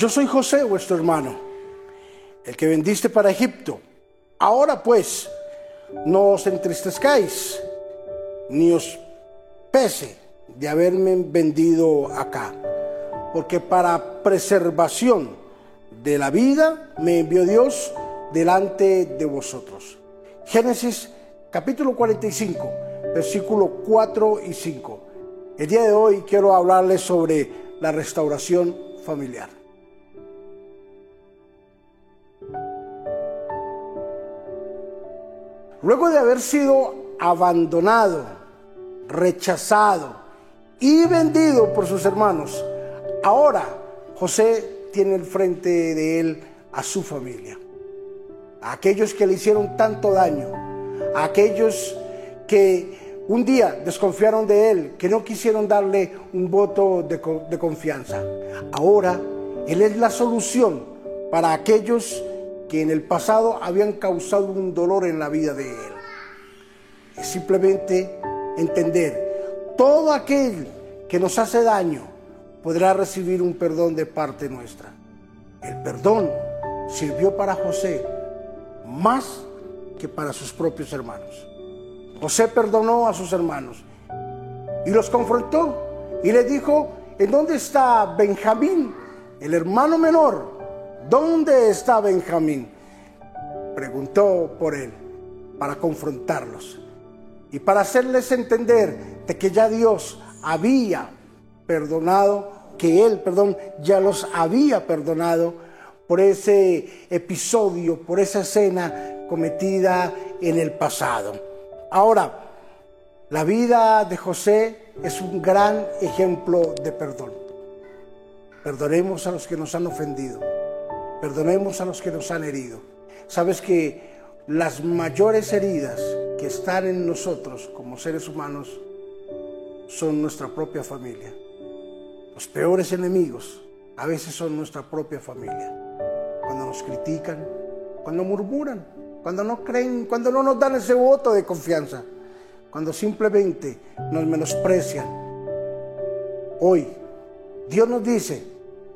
yo soy José, vuestro hermano, el que vendiste para Egipto. Ahora pues, no os entristezcáis, ni os pese de haberme vendido acá, porque para preservación de la vida me envió Dios delante de vosotros. Génesis capítulo 45, versículo 4 y 5. El día de hoy quiero hablarles sobre la restauración familiar. Luego de haber sido abandonado, rechazado y vendido por sus hermanos, ahora José tiene el frente de él a su familia, a aquellos que le hicieron tanto daño, a aquellos que un día desconfiaron de él, que no quisieron darle un voto de, confianza. Ahora él es la solución para aquellos que en el pasado habían causado un dolor en la vida de él. Es simplemente entender, todo aquel que nos hace daño podrá recibir un perdón de parte nuestra. El perdón sirvió para José más que para sus propios hermanos. José perdonó a sus hermanos y los confrontó y les dijo, ¿en dónde está Benjamín, el hermano menor? ¿Dónde está Benjamín? Preguntó por él para confrontarlos y para hacerles entender de que ya Dios había perdonado, que Él, perdón, ya los había perdonado por ese episodio, por esa escena cometida en el pasado. Ahora, la vida de José es un gran ejemplo de perdón. Perdonemos a los que nos han ofendido Perdonemos a los que nos han herido. Sabes que las mayores heridas que están en nosotros como seres humanos son nuestra propia familia. Los peores enemigos a veces son nuestra propia familia. Cuando nos critican, cuando murmuran, cuando no creen, cuando no nos dan ese voto de confianza, cuando simplemente nos menosprecian. Hoy Dios nos dice,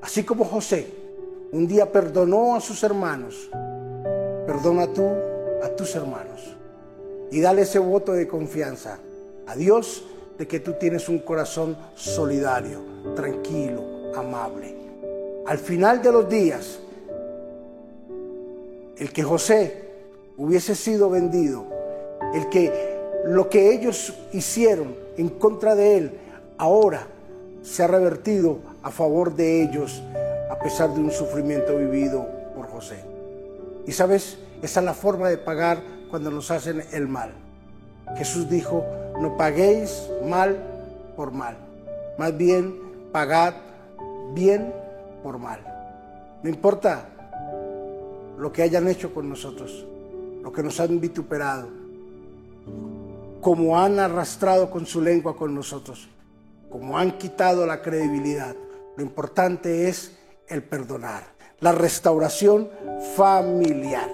así como José, un día perdonó a sus hermanos, perdona tú a tus hermanos y dale ese voto de confianza a Dios de que tú tienes un corazón solidario, tranquilo, amable. Al final de los días, el que José hubiese sido vendido, el que lo que ellos hicieron en contra de él, ahora se ha revertido a favor de ellos pesar de un sufrimiento vivido por José. Y sabes, esa es la forma de pagar cuando nos hacen el mal. Jesús dijo, no paguéis mal por mal, más bien pagad bien por mal. No importa lo que hayan hecho con nosotros, lo que nos han vituperado, como han arrastrado con su lengua con nosotros, como han quitado la credibilidad. Lo importante es el perdonar, la restauración familiar.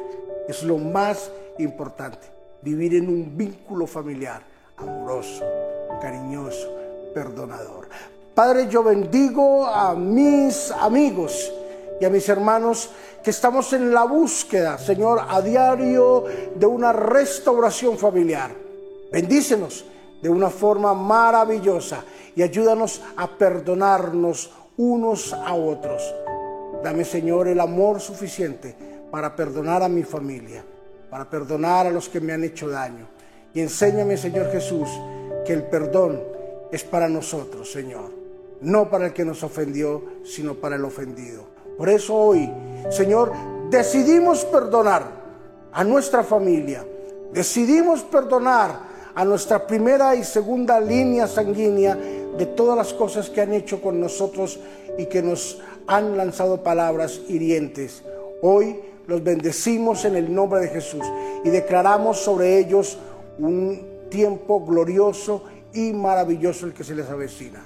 Es lo más importante, vivir en un vínculo familiar amoroso, cariñoso, perdonador. Padre, yo bendigo a mis amigos y a mis hermanos que estamos en la búsqueda, Señor, a diario de una restauración familiar. Bendícenos de una forma maravillosa y ayúdanos a perdonarnos unos a otros. Dame, Señor, el amor suficiente para perdonar a mi familia, para perdonar a los que me han hecho daño. Y enséñame, Señor Jesús, que el perdón es para nosotros, Señor. No para el que nos ofendió, sino para el ofendido. Por eso hoy, Señor, decidimos perdonar a nuestra familia. Decidimos perdonar a nuestra primera y segunda línea sanguínea de todas las cosas que han hecho con nosotros y que nos han lanzado palabras hirientes. Hoy los bendecimos en el nombre de Jesús y declaramos sobre ellos un tiempo glorioso y maravilloso el que se les avecina.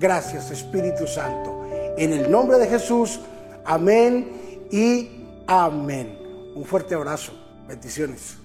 Gracias Espíritu Santo. En el nombre de Jesús, amén y amén. Un fuerte abrazo. Bendiciones.